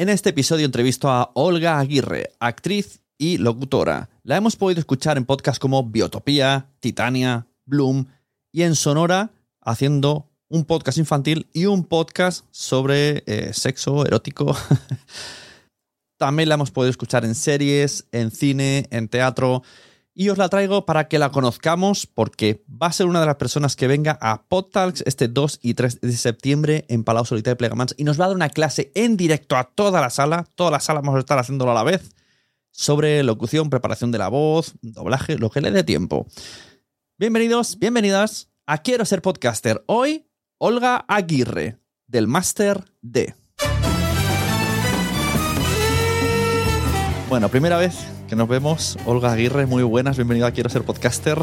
En este episodio entrevisto a Olga Aguirre, actriz y locutora. La hemos podido escuchar en podcasts como Biotopía, Titania, Bloom y en Sonora haciendo un podcast infantil y un podcast sobre eh, sexo erótico. También la hemos podido escuchar en series, en cine, en teatro. Y os la traigo para que la conozcamos porque va a ser una de las personas que venga a PodTalks este 2 y 3 de septiembre en Palau Solitaire de Plegamans y nos va a dar una clase en directo a toda la sala. Toda la sala vamos a estar haciéndolo a la vez sobre locución, preparación de la voz, doblaje, lo que le dé tiempo. Bienvenidos, bienvenidas a Quiero ser podcaster. Hoy, Olga Aguirre, del Máster D. Bueno, primera vez que nos vemos. Olga Aguirre, muy buenas, bienvenida a Quiero ser podcaster.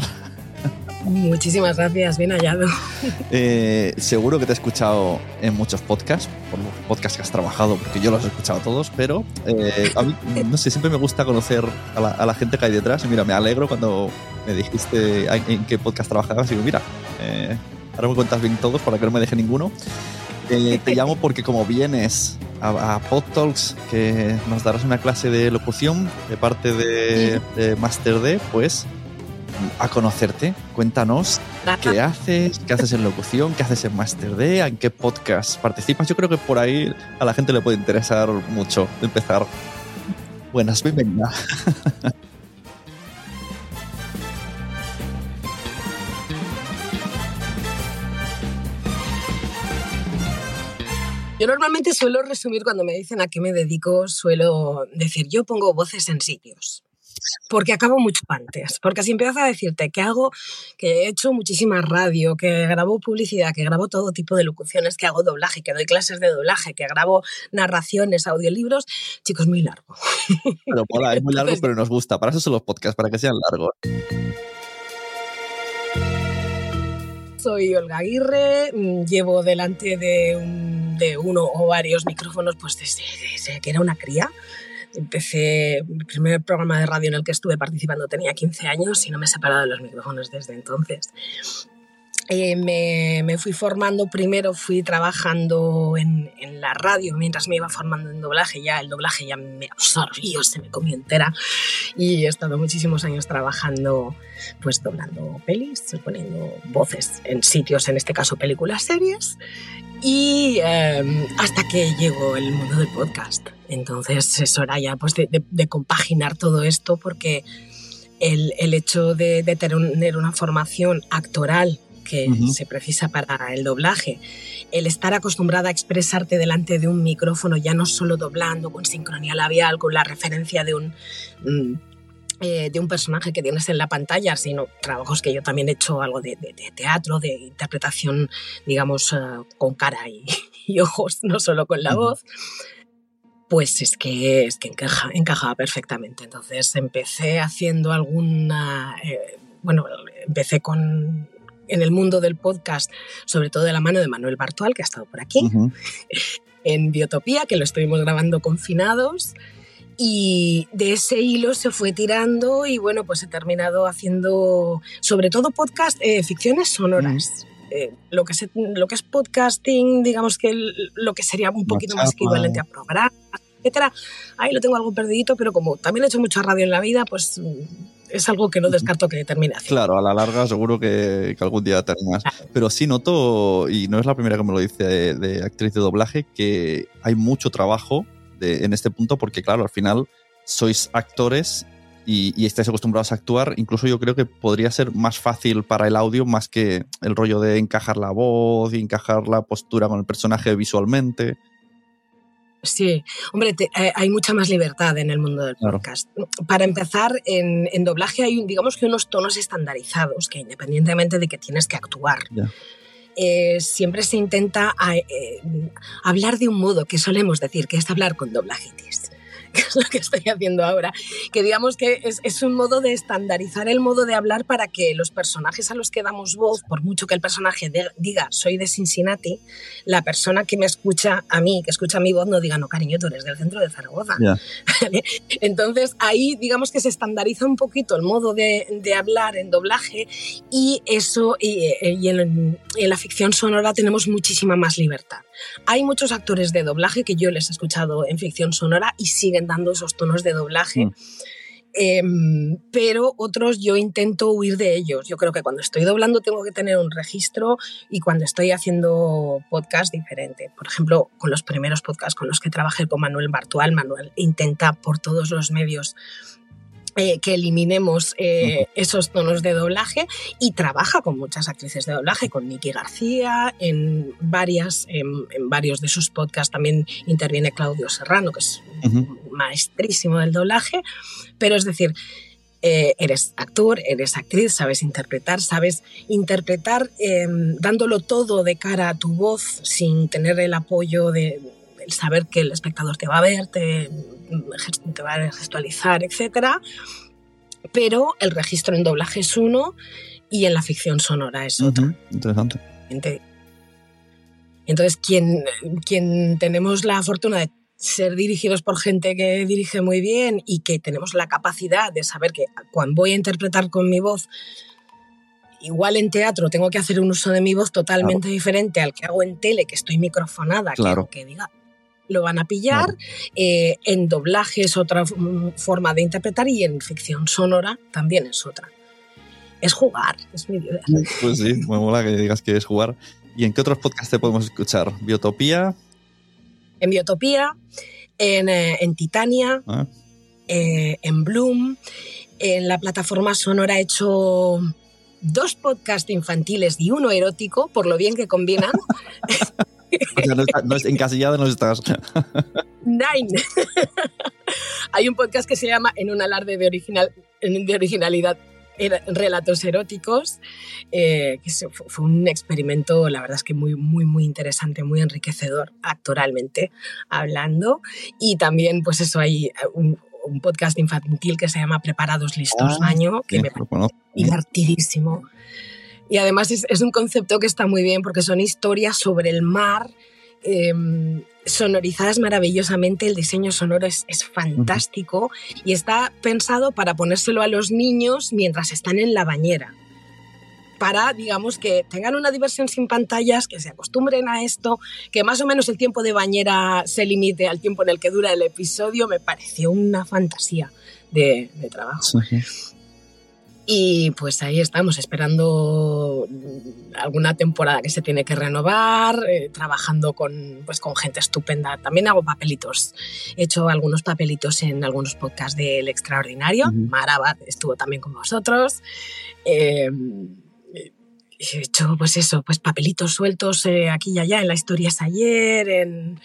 Muchísimas gracias, bien hallado. Eh, seguro que te he escuchado en muchos podcasts, por los podcasts que has trabajado, porque yo los he escuchado todos, pero eh, a mí, no sé, siempre me gusta conocer a la, a la, gente que hay detrás. Y mira, me alegro cuando me dijiste en qué podcast trabajabas. Y digo, mira, eh, ahora me cuentas bien todos para que no me deje ninguno. Eh, te llamo porque como vienes a, a PodTalks, que nos darás una clase de locución de parte de, de Master D, pues a conocerte. Cuéntanos qué haces, qué haces en locución, qué haces en Master D, en qué podcast participas. Yo creo que por ahí a la gente le puede interesar mucho empezar. Buenas, bienvenida. Yo normalmente suelo resumir cuando me dicen a qué me dedico, suelo decir, yo pongo voces en sitios porque acabo mucho antes. Porque si empiezo a decirte que hago, que he hecho muchísima radio, que grabo publicidad, que grabo todo tipo de locuciones, que hago doblaje, que doy clases de doblaje, que grabo narraciones, audiolibros, chicos, muy largo. Pero mola, es muy largo, pero nos gusta. Para eso son los podcasts, para que sean largos. Soy Olga Aguirre, llevo delante de, un, de uno o varios micrófonos pues desde, que era una cría empecé, mi primer programa de radio en el que estuve participando tenía 15 años y no me he separado de los micrófonos desde entonces. Eh, me, me, fui formando, primero fui trabajando en, en, la radio mientras me iba formando en doblaje, ya el doblaje ya me absorbió, se me comió entera. Y he estado muchísimos años trabajando, pues doblando pelis, poniendo voces en sitios, en este caso películas, series. Y eh, hasta que llegó el mundo del podcast. Entonces es hora ya pues, de, compaginar todo esto porque el, el hecho de, tener una formación actoral que uh -huh. se precisa para el doblaje, el estar acostumbrada a expresarte delante de un micrófono, ya no solo doblando, con sincronía labial, con la referencia de un... Mmm, eh, de un personaje que tienes en la pantalla, sino trabajos que yo también he hecho algo de, de, de teatro, de interpretación, digamos, uh, con cara y, y, ojos, no solo con la uh -huh. voz, pues es que, es que encaja, encajaba perfectamente. Entonces empecé haciendo alguna, eh, bueno, empecé con en el mundo del podcast, sobre todo de la mano de Manuel Bartual, que ha estado por aquí, uh -huh. en Biotopía, que lo estuvimos grabando confinados. Y de ese hilo se fue tirando y bueno, pues he terminado haciendo sobre todo podcast, eh, ficciones sonoras. Mm. Eh, lo, que se, lo que es podcasting, digamos que el, lo que sería un poquito más equivalente a programas, etcétera. Ahí lo tengo algo perdidito, pero como también he hecho mucha radio en la vida, pues es algo que no descarto que termine haciendo. Claro, a la larga seguro que, que algún día terminas. Claro. Pero sí noto, y no es la primera que me lo dice de, de actriz de doblaje, que hay mucho trabajo de, en este punto porque, claro, al final sois actores y, y, estáis acostumbrados a actuar. Incluso yo creo que podría ser más fácil para el audio más que el rollo de encajar la voz y encajar la postura con el personaje visualmente. Sí, hombre, te, eh, hay mucha más libertad en el mundo del claro. podcast. Para empezar, en, en, doblaje hay, digamos que unos tonos estandarizados que independientemente de que tienes que actuar. Yeah. Eh, siempre se intenta a, eh, hablar de un modo que solemos decir, que es hablar con doblajitis que es lo que estoy haciendo ahora, que digamos que es, es, un modo de estandarizar el modo de hablar para que los personajes a los que damos voz, por mucho que el personaje de, diga soy de Cincinnati, la persona que me escucha a mí, que escucha mi voz, no diga no, cariño, tú eres del centro de Zaragoza. Yeah. Entonces ahí digamos que se estandariza un poquito el modo de, de hablar en doblaje y eso, y, y en, en la ficción sonora tenemos muchísima más libertad. Hay muchos actores de doblaje que yo les he escuchado en ficción sonora y siguen dando esos tonos de doblaje. Mm. Em, pero otros yo intento huir de ellos. Yo creo que cuando estoy doblando tengo que tener un registro y cuando estoy haciendo podcast diferente. Por ejemplo, con los primeros podcasts con los que trabajé con Manuel Bartual, Manuel intenta por todos los medios eh, que eliminemos eh, esos tonos de doblaje. Y trabaja con muchas actrices de doblaje, con Nikki García, en, varias, en, en varios de sus podcasts también interviene Claudio Serrano, que es Ujú. maestrísimo del doblaje, pero es decir, eh, eres actor, eres actriz, sabes interpretar, sabes interpretar eh, dándolo todo de cara a tu voz sin tener el apoyo de el saber que el espectador te va a ver, te, te va a gestualizar, etc. Pero el registro en doblaje es uno y en la ficción sonora es otro. Interesante. Ente- Entonces, quien, quien tenemos la fortuna de ser dirigidos por gente que dirige muy bien y que tenemos la capacidad de saber que cuando voy a interpretar con mi voz, igual en teatro tengo que hacer un uso de mi voz totalmente diferente al que hago en tele, que estoy microfonada, que Claro. aunque diga lo van a pillar. Eh, en doblaje es otra mm, forma de interpretar y en ficción sonora también es otra. Es jugar, es muy divertido. Pues sí, me mola que digas que es jugar. ¿Y en qué otros podcasts te podemos escuchar? Biotopía. en Biotopía, en, eh, en Titania, Ah. eh, en Bloom. En la plataforma Sonora he hecho dos podcasts infantiles y uno erótico, por lo bien que combinan. O sea, no, está- no es encasillado, no estás. Nine. Hay un podcast que se llama En un alarde de, original, de originalidad relatos eróticos, eh, que fue un experimento, la verdad es que muy, muy, muy interesante, muy enriquecedor actoralmente hablando. Y también, pues eso, hay un, un podcast infantil que se llama Preparados, Listos, Ah, Baño, que Sí, me lo conozco. divertidísimo. Y además es, un concepto que está muy bien porque son historias sobre el mar, eh, sonorizadas maravillosamente. El diseño sonoro es, fantástico y está pensado para ponérselo a los niños mientras están en la bañera. Para, digamos, que tengan una diversión sin pantallas, que se acostumbren a esto, que más o menos el tiempo de bañera se limite al tiempo en el que dura el episodio, me pareció una fantasía de, de trabajo. Sí. Y pues ahí estamos, esperando alguna temporada que se tiene que renovar, eh, trabajando con, pues, con gente estupenda. También hago papelitos. He hecho algunos papelitos en algunos podcasts del Extraordinario. Marabat estuvo también con vosotros. Eh, he hecho, pues eso, pues papelitos sueltos eh, aquí y allá, en la historia es ayer, en,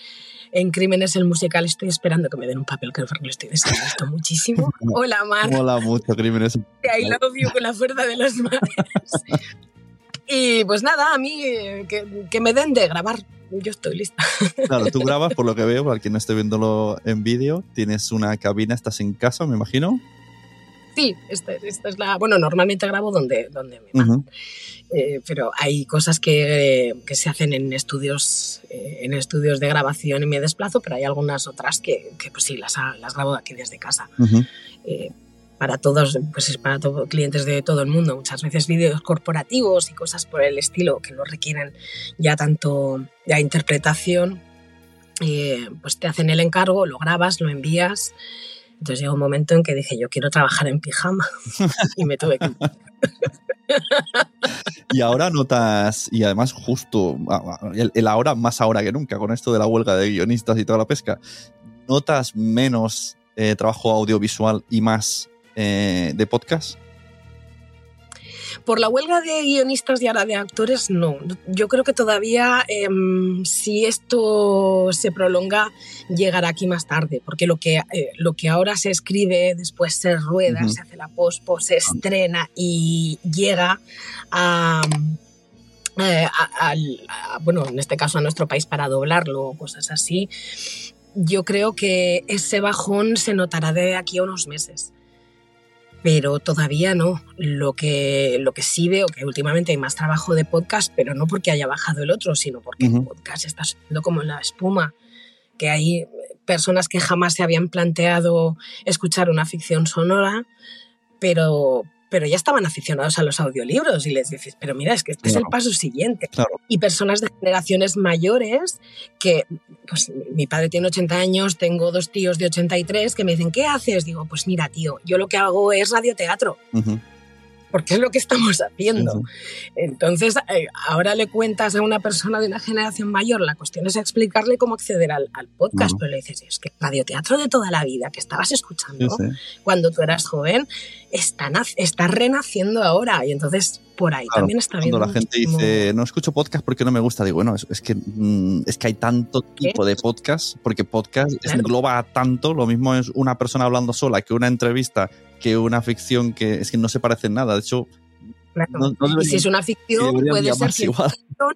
en Crímenes el musical. Estoy esperando que me den un papel que lo estoy deseando esto muchísimo. Hola, Mar. Mola mucho, Crímenes. Love you con la fuerza de los mares. Y pues nada, a mí eh, que, que me den de grabar. Yo estoy lista. Claro, tú grabas, por lo que veo, para quien no esté viéndolo en vídeo, tienes una cabina, estás en casa, me imagino. Sí, esta, esta es la. Bueno, normalmente grabo donde, donde me mandan. Ujú. Eh, pero hay cosas que, que se hacen en estudios, eh, en estudios de grabación y me desplazo, pero hay algunas otras que, que pues sí, las, las grabo aquí desde casa. Ujú. eh, para todos, pues es para todos clientes de todo el mundo, muchas veces vídeos corporativos y cosas por el estilo que no requieren ya tanto ya interpretación, eh, pues te hacen el encargo, lo grabas, lo envías. Entonces llega un momento en que dije, yo quiero trabajar en pijama y me tuve que... Y ahora notas, y además justo el, el ahora más ahora que nunca, con esto de la huelga de guionistas y toda la pesca, notas menos eh, trabajo audiovisual y más eh, de podcast. Por la huelga de guionistas y ahora de actores, no. Yo creo que todavía, em, si esto se prolonga, llegará aquí más tarde, porque lo que, eh, lo que ahora se escribe, después se rueda, se hace la pospo, se estrena y llega a, eh, a- bueno, en este caso a nuestro país para doblarlo o cosas así, yo creo que ese bajón se notará de aquí a unos meses pero todavía no. Lo que, lo que sí veo que últimamente hay más trabajo de podcast, pero no porque haya bajado el otro, sino porque el podcast está subiendo como la espuma. Que hay personas que jamás se habían planteado escuchar una ficción sonora, pero, pero ya estaban aficionados a los audiolibros y les dices, pero mira, es que este es el paso siguiente. Y personas de generaciones mayores que, pues mi padre tiene 80 años, tengo dos tíos de 83 que me dicen, ¿qué haces? Digo, pues mira, tío, yo lo que hago es radioteatro porque es lo que estamos haciendo. Entonces, eh, ahora le cuentas a una persona de una generación mayor, la cuestión es explicarle cómo acceder al, podcast, pero le dices, es que radioteatro de toda la vida que estabas escuchando cuando tú eras joven, está, está renaciendo ahora. Y entonces, por ahí también está viendo. Cuando la gente dice, no escucho podcast porque no me gusta, digo, bueno, es, que, mm, es que hay tanto tipo de podcast, porque podcast engloba tanto, lo mismo es una persona hablando sola que una entrevista que una ficción que es que no se parece en nada. De hecho, y si es una ficción, puede ser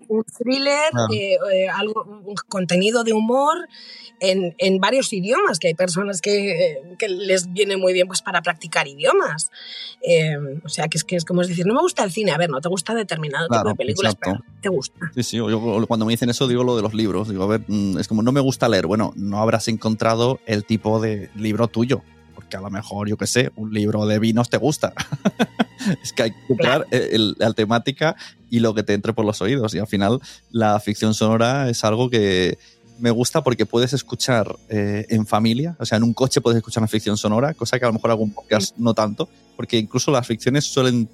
un thriller, eh, eh, algo, un contenido de humor en, en, varios idiomas, que hay personas que, que, les viene muy bien pues, para practicar idiomas. Eh, o sea, que es, que es como decir, no me gusta el cine, a ver, no te gusta determinado tipo de películas, pero te gusta. Sí, sí, yo cuando me dicen eso digo lo de los libros, digo, a ver, mm, es como no me gusta leer, bueno, no habrás encontrado el tipo de libro tuyo a lo mejor, yo qué sé, un libro de vinos te gusta. es que hay que encontrar la temática y lo que te entre por los oídos. Y al final, la ficción sonora es algo que me gusta porque puedes escuchar eh, en familia, o sea, en un coche puedes escuchar una ficción sonora, cosa que a lo mejor algún podcast no tanto, porque incluso las ficciones suelen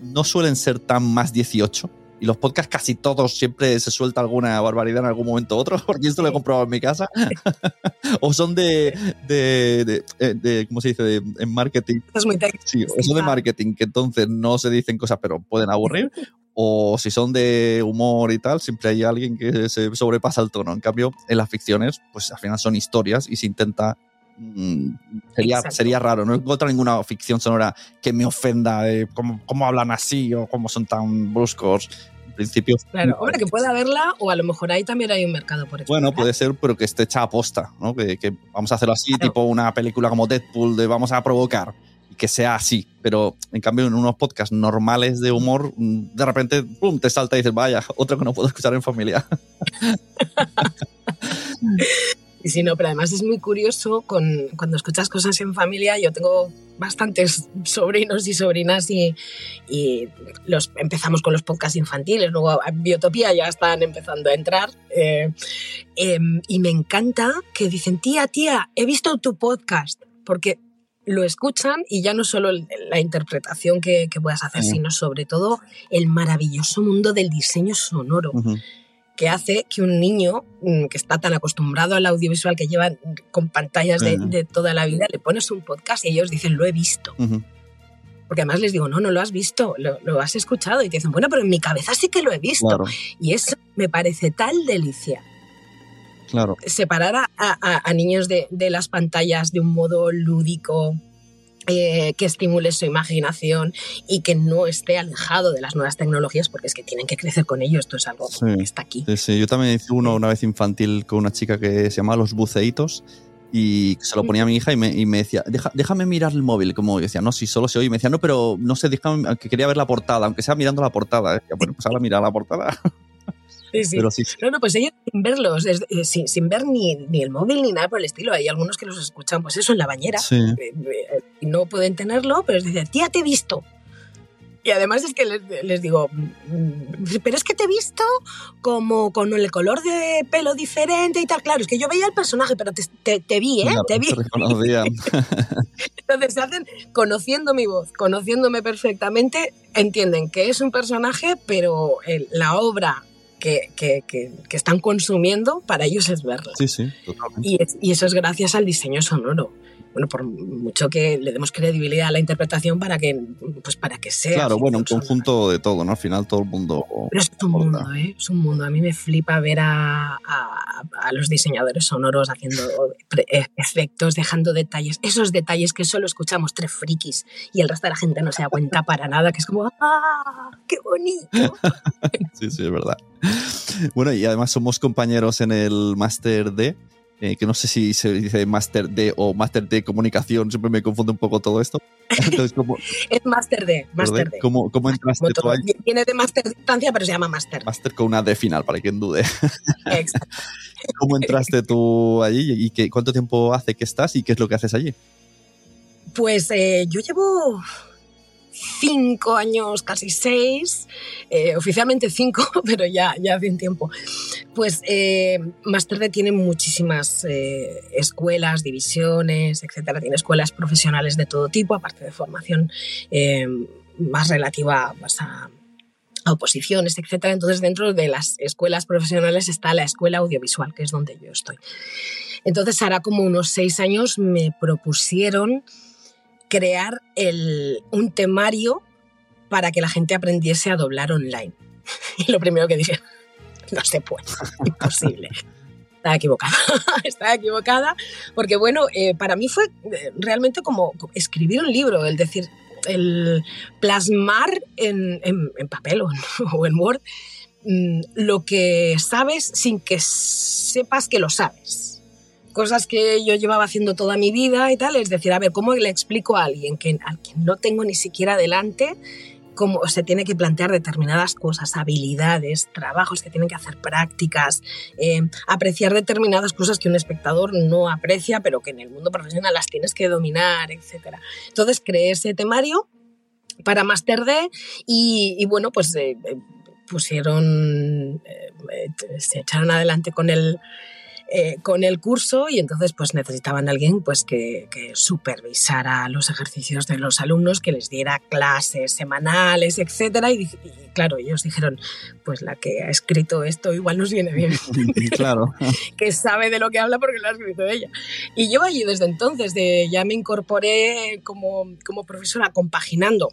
no suelen ser tan más 18 y los podcasts casi todos siempre se suelta alguna barbaridad en algún momento u otro, porque esto lo he comprobado en mi casa. o son de, de, de, de, ¿cómo se dice? De, en marketing. Es muy sí, o son de marketing, que entonces no se dicen cosas, pero pueden aburrir. o si son de humor y tal, siempre hay alguien que se sobrepasa el tono. En cambio, en las ficciones, pues al final son historias y se intenta mm, sería, sería raro. No encuentro ninguna ficción sonora que me ofenda de cómo, cómo, hablan así o cómo son tan bruscos principio. Claro, hombre, que pueda verla o a lo mejor ahí también hay un mercado por eso. Bueno, puede ser, pero que esté hecha a posta, ¿no? Que, vamos a hacerlo así, tipo una película como Deadpool, de vamos a provocar y que sea así. Pero en cambio, en unos podcasts normales de humor, mm, de repente, ¡pum! te salta y dices, vaya, otro que no puedo escuchar en familia. Sí, no, pero además es muy curioso con, cuando escuchas cosas en familia. Yo tengo bastantes sobrinos y sobrinas y, y los, empezamos con los podcasts infantiles, luego Biotopía ya están empezando a entrar. Eh, em, y me encanta que dicen, tía, tía, he visto tu podcast, porque lo escuchan y ya no solo la interpretación que, que puedas hacer, sino sobre todo el maravilloso mundo del diseño sonoro que hace que un niño mm, que está tan acostumbrado al audiovisual que lleva con pantallas de, toda la vida, le pones un podcast y ellos dicen, lo he visto. Porque además les digo, no, no lo has visto, lo, has escuchado. Y te dicen, bueno, pero en mi cabeza sí que lo he visto. Y eso me parece tal delicia. Claro. Separar a, niños de, de, las pantallas de un modo lúdico, eh, que estimule su imaginación y que no esté alejado de las nuevas tecnologías, porque es que tienen que crecer con ello. Esto es algo que está aquí. Sí, Yo también hice uno una vez infantil con una chica que se llamaba Los Buceitos y se lo ponía a mi hija y me, decía, déjame mirar el móvil. Como yo decía, no, si solo se oye. Y me decía, no, pero no sé, déjame, que quería ver la portada, aunque sea mirando la portada. Decía, bueno, pues ahora mira la portada. Sí, No, no, pues ellos sin verlos, eh, sin, ver ni, ni, el móvil ni nada por el estilo. Hay algunos que los escuchan, pues eso, en la bañera. Eh, eh, y no pueden tenerlo, pero dicen, tía, te he visto. Y además es que les, digo, mm, pero es que te he visto como con el color de pelo diferente y tal. Claro, es que yo veía el personaje, pero te, te, vi, ¿eh? te vi. Entonces se hacen conociendo mi voz, conociéndome perfectamente, entienden que es un personaje, pero la obra que, que, están consumiendo, para ellos es verla. Sí, sí, Y, y, eso es gracias al diseño sonoro. Bueno, por mucho que le demos credibilidad a la interpretación para que, pues para que sea. Claro, bueno, un conjunto de todo, ¿no? Al final todo el mundo. Pero es un mundo, ¿eh? Es un mundo. A mí me flipa ver a, a, a los diseñadores sonoros haciendo e, efectos, dejando detalles. Esos detalles que solo escuchamos tres frikis y el resto de la gente no se da cuenta para nada, que es como, ¡ah! ¡Qué bonito! sí, sí, es verdad. Bueno, y además somos compañeros en el Master D, eh, que no sé si se dice Master D o Master D Comunicación, siempre me confunde un poco todo esto. es Master D, Master D. ¿Cómo, cómo entraste tú ahí? Tiene de Master Distancia, pero se llama Master. Master con una D final, para quien dude. Exacto. ¿Cómo entraste tú allí y qué, cuánto tiempo hace que estás y qué es lo que haces allí? Pues eh, yo llevo cinco años, casi seis, eh, oficialmente cinco, pero ya, ya hace un tiempo, pues eh, Master D tiene muchísimas eh, escuelas, divisiones, etcétera. Tiene escuelas profesionales de todo tipo, aparte de formación eh, más relativa más a, a oposiciones, etcétera. Entonces, dentro de las escuelas profesionales está la escuela audiovisual, que es donde yo estoy. Entonces, hará como unos seis años me propusieron crear el, un temario para que la gente aprendiese a doblar online. Y lo primero que dije, no se puede, imposible. Estaba equivocada, estaba equivocada, porque bueno, eh, para mí fue eh, realmente como escribir un libro, el decir, el plasmar en, en, en papel o en, o en Word mm, lo que sabes sin que sepas que lo sabes cosas que yo llevaba haciendo toda mi vida y tal, es decir, a ver, ¿cómo le explico a alguien que, a quien no tengo ni siquiera delante cómo se tiene que plantear determinadas cosas, habilidades, trabajos que tienen que hacer prácticas, eh, apreciar determinadas cosas que un espectador no aprecia, pero que en el mundo profesional las tienes que dominar, etc. Entonces creé ese temario para Master D y, bueno, pues eh, pusieron, eh, se echaron adelante con el eh, con el curso y entonces pues necesitaban alguien pues que, que, supervisara los ejercicios de los alumnos, que les diera clases semanales, etcétera y, y, claro, ellos dijeron, pues la que ha escrito esto igual nos viene bien. claro. que sabe de lo que habla porque lo ha escrito ella. Y yo allí desde entonces de, ya me incorporé como, como profesora compaginando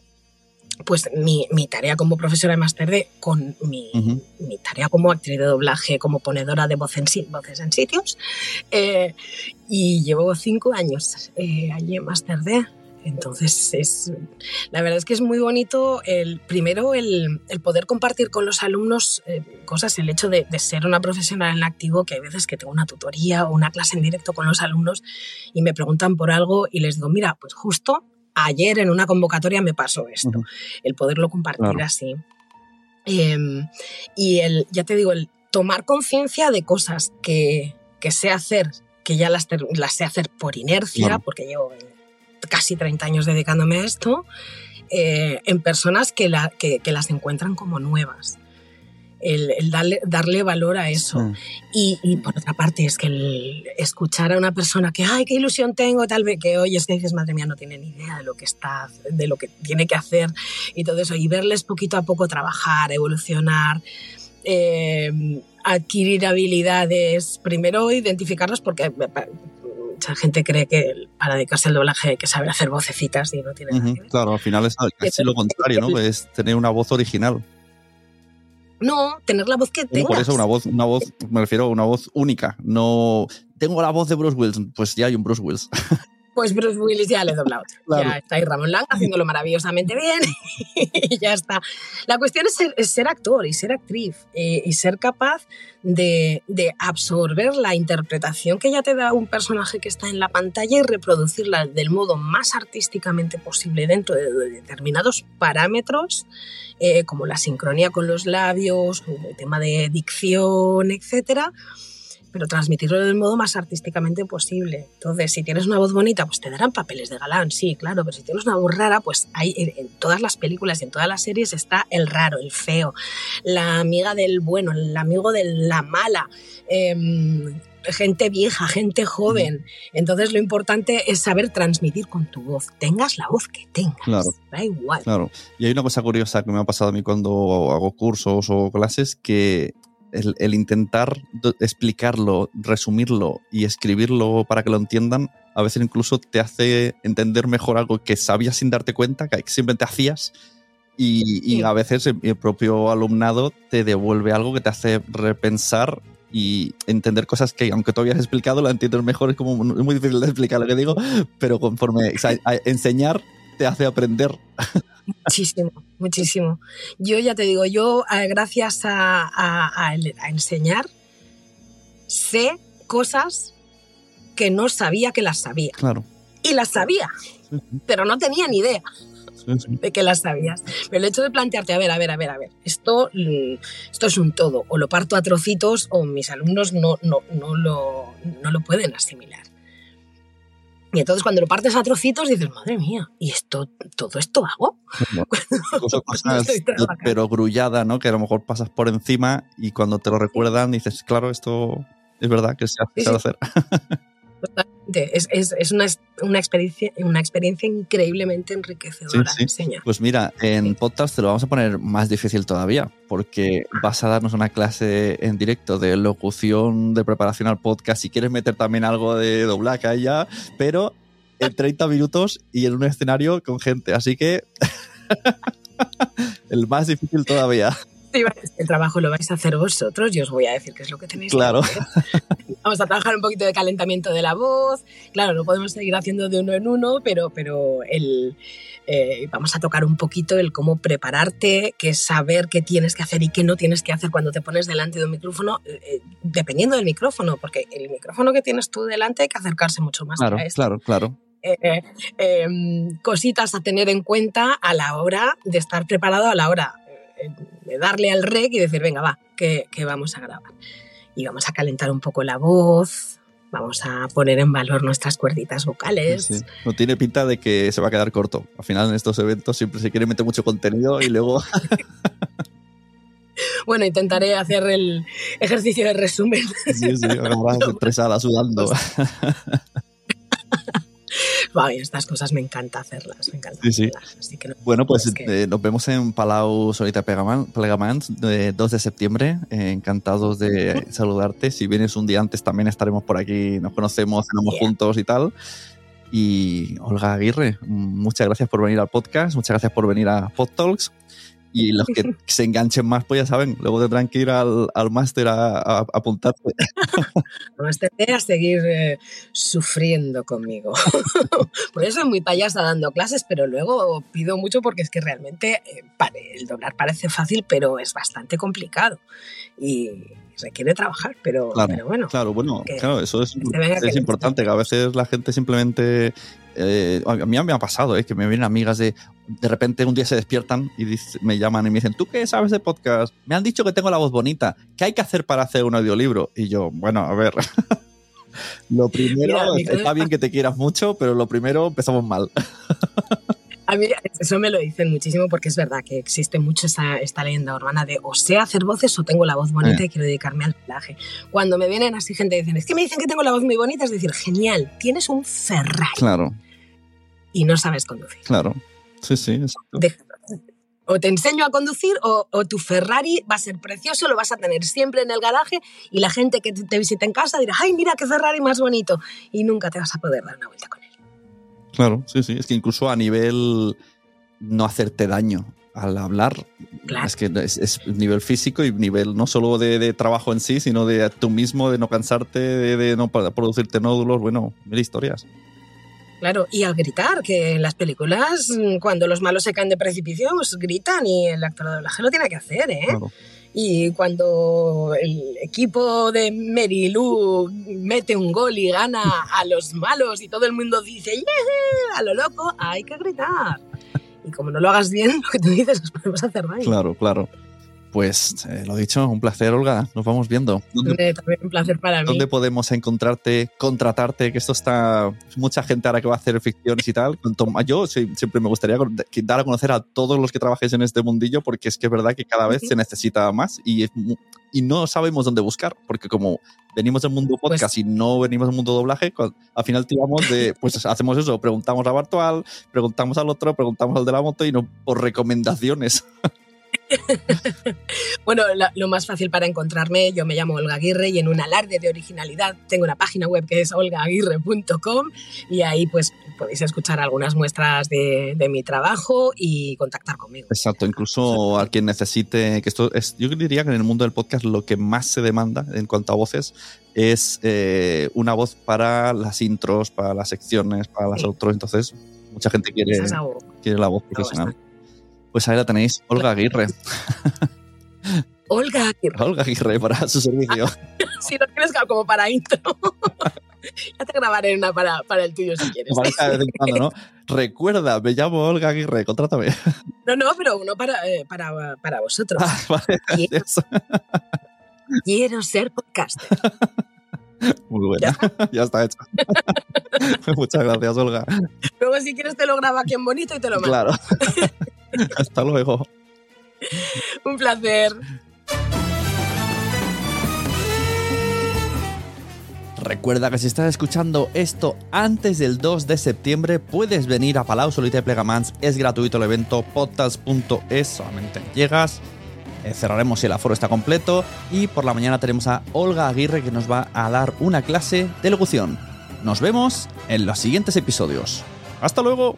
pues mi, mi, tarea como profesora de Master D con mi, uh -huh. mi, tarea como actriz de doblaje, como ponedora de voz en, voces en sitios. Eh, y llevo cinco años eh, allí en Master D. Entonces, es, la verdad es que es muy bonito el, primero el, el poder compartir con los alumnos eh, cosas, el hecho de, de, ser una profesional en activo, que hay veces que tengo una tutoría o una clase en directo con los alumnos y me preguntan por algo y les digo, mira, pues justo ayer en una convocatoria me pasó esto, uh -huh. el poderlo compartir claro. así. Eh, y el, ya te digo, el tomar conciencia de cosas que, que, sé hacer, que ya las, las sé hacer por inercia, claro. porque llevo casi 30 años dedicándome a esto, eh, en personas que, la, que, que, las encuentran como nuevas el, el darle, darle, valor a eso. Y, y, por otra parte, es que el escuchar a una persona que, ay, qué ilusión tengo, tal vez que hoy es que dices, madre mía, no tiene ni idea de lo que está, de lo que tiene que hacer y todo eso, y verles poquito a poco trabajar, evolucionar. Eh, adquirir habilidades, primero identificarlas porque mucha gente cree que para dedicarse al doblaje hay que saber hacer vocecitas y no tiene uh -huh. nada Claro, al final es casi lo contrario, ¿no? Es tener una voz original. No, tener la voz que tengas. Por eso una voz, una voz, me refiero a una voz única. No tengo la voz de Bruce Willis, pues ya hay un Bruce Willis. Pues Bruce Willis ya le he doblado. Claro. Ya está ahí Ramón Lang haciéndolo maravillosamente bien y ya está. La cuestión es ser, es ser actor y ser actriz eh, y ser capaz de, de, absorber la interpretación que ya te da un personaje que está en la pantalla y reproducirla del modo más artísticamente posible dentro de, de determinados parámetros eh, como la sincronía con los labios, el tema de dicción, etcétera pero transmitirlo del modo más artísticamente posible. Entonces, si tienes una voz bonita, pues te darán papeles de galán, sí, claro, pero si tienes una voz rara, pues hay en todas las películas y en todas las series está el raro, el feo, la amiga del bueno, el amigo de la mala. Eh, gente vieja, gente joven. Entonces lo importante es saber transmitir con tu voz. Tengas la voz que tengas. Claro. Da igual. Claro. Y hay una cosa curiosa que me ha pasado a mí cuando hago cursos o clases que el, el, intentar explicarlo, resumirlo y escribirlo para que lo entiendan, a veces incluso te hace entender mejor algo que sabías sin darte cuenta, que simplemente hacías. Y, y a veces el propio alumnado te devuelve algo que te hace repensar y entender cosas que, aunque tú habías explicado, la entiendes mejor. Es como es muy difícil de explicar lo que digo, pero conforme o sea, enseñar te hace aprender. Muchísimo, muchísimo. Yo ya te digo, yo eh, gracias a, a, a, enseñar sé cosas que no sabía que las sabía. Claro. Y las sabía, sí, sí. pero no tenía ni idea de que las sabías. Pero el hecho de plantearte, a ver, a ver, a ver, a ver, esto, mm, esto es un todo, o lo parto a trocitos o mis alumnos no, no, no, lo, no lo pueden asimilar. Y entonces cuando lo partes a trocitos dices, madre mía, ¿y esto, todo esto hago? Cosas, pero grullada, ¿no? Que a lo mejor pasas por encima y cuando te lo recuerdan dices, claro, esto es verdad que se hace hacer. Es, es, es una, una, experiencia, una experiencia increíblemente enriquecedora. Pues mira, en podcast te lo vamos a poner más difícil todavía, porque vas a darnos una clase en directo de locución, de preparación al podcast. Si quieres meter también algo de doblaje allá, pero en 30 minutos y en un escenario con gente. Así que el más difícil todavía. El trabajo lo vais a hacer vosotros, yo os voy a decir qué es lo que tenéis claro. que hacer. Vamos a trabajar un poquito de calentamiento de la voz. Claro, no podemos seguir haciendo de uno en uno, pero, pero el, eh, vamos a tocar un poquito el cómo prepararte, qué saber qué tienes que hacer y qué no tienes que hacer cuando te pones delante de un micrófono, eh, eh, dependiendo del micrófono, porque el micrófono que tienes tú delante hay que acercarse mucho más claro, a esto. Claro, claro. Em, cositas a tener en cuenta a la hora de estar preparado, a la hora de darle al rec y decir, venga, va, que, vamos a grabar. Y vamos a calentar un poco la voz, vamos a poner en valor nuestras cuerditas vocales. No tiene pinta de que se va a quedar corto. Al final en estos eventos siempre se quiere meter mucho contenido y luego... bueno, intentaré hacer el ejercicio de resumen. Sí, sí, ahora estresada, sudando. Estas cosas me encanta hacerlas, me encanta bueno, pues eh, nos vemos en Palau Solita Plegamans, de 2 de septiembre. Eh, encantados de saludarte. Si vienes un día antes, también estaremos por aquí. Nos conocemos, cenamos juntos y tal. Y Olga Aguirre, muchas gracias por venir al podcast, muchas gracias por venir a PodTalks. Y los que se enganchen más, pues ya saben, luego tendrán que ir al, al máster a, a, apuntarse. máster a seguir eh, sufriendo conmigo. Por eso soy muy payasa dando clases, pero luego pido mucho porque es que realmente eh, el doblar parece fácil, pero es bastante complicado. Y requiere trabajar, pero, claro, bueno. Claro, bueno, claro, eso es, es importante, que a veces la gente simplemente eh, a mí me ha pasado, eh, que me vienen amigas de, de repente un día se despiertan y me llaman y me dicen, ¿tú qué sabes de podcast? Me han dicho que tengo la voz bonita. ¿Qué hay que hacer para hacer un audiolibro? Y yo, bueno, a ver. lo primero, está bien que te quieras mucho, pero lo primero empezamos mal. A mí eso me lo dicen muchísimo porque es verdad que existe mucho esta, esta leyenda urbana de o sé hacer voces o tengo la voz bonita eh. y quiero dedicarme al doblaje. Cuando me vienen así gente y dicen, es que me dicen que tengo la voz muy bonita, es decir, genial, tienes un Ferrari. Claro. Y no sabes conducir. Claro. Sí, sí. o te enseño a conducir o, o, tu Ferrari va a ser precioso, lo vas a tener siempre en el garaje y la gente que te visita en casa dirá, ay, mira qué Ferrari más bonito. Y nunca te vas a poder dar una vuelta con. Claro, sí, sí. Es que incluso a nivel no hacerte daño al hablar, es que es, nivel físico y nivel no solo de, trabajo en sí, sino de tú mismo, de no cansarte, de, no producirte nódulos, bueno, mil historias. Claro, y al gritar, que en las películas, cuando los malos se caen de precipicio, pues gritan y el actor de doblaje lo tiene que hacer, ¿eh? Y cuando el equipo de Lou mete un gol y gana a los malos y todo el mundo dice ¡Yeah! a lo loco, hay que gritar. Y como no lo hagas bien, lo que tú dices, nos podemos hacer daño. Claro, claro. Pues eh, lo dicho, un placer, Olga. Nos vamos viendo. ¿Dónde, también un placer para mí. ¿Dónde podemos encontrarte, contratarte? Que esto está. Mucha gente ahora que va a hacer ficciones y tal. Yo siempre me gustaría dar a conocer a todos los que trabajes en este mundillo, porque es que es verdad que cada vez se necesita más y, y no sabemos dónde buscar, porque como venimos del mundo pues podcast y no venimos del mundo doblaje, al final tiramos de, pues hacemos eso, preguntamos a Bartual, preguntamos al otro, preguntamos al de la moto y no por recomendaciones. bueno, lo más fácil para encontrarme, yo me llamo Olga Aguirre y en un alarde de originalidad tengo una página web que es olgaaguirre.com y ahí pues podéis escuchar algunas muestras de, mi trabajo y contactar conmigo. Exacto, incluso a quien necesite, que esto es, yo diría que en el mundo del podcast lo que más se demanda en cuanto a voces es eh, una voz para las intros, para las secciones, para las otros entonces mucha gente quiere, quiere la voz profesional. Pues ahí la tenéis, Olga Aguirre. Olga Aguirre. Olga Aguirre para su servicio. si no tienes como para intro. ya te grabaré una para, para el tuyo si quieres. Para de vez en cuando, ¿no? Recuerda, me llamo Olga Aguirre, contrátame. No, no, pero uno para, eh, para, para vosotros. Ah, vale, quiero, quiero ser podcaster. Muy buena. Ya está, hecho. Muchas gracias, Olga. Luego, si quieres, te lo grabo aquí en bonito y te lo mando. Claro. Hasta luego. Un placer. Recuerda que si estás escuchando esto antes del 2 de septiembre, puedes venir a Palau Solita y Plegamans. Es gratuito el evento, podcast.es, solamente llegas. eh, cerraremos si el aforo está completo. Y por la mañana tenemos a Olga Aguirre que nos va a dar una clase de locución. Nos vemos en los siguientes episodios. ¡Hasta luego!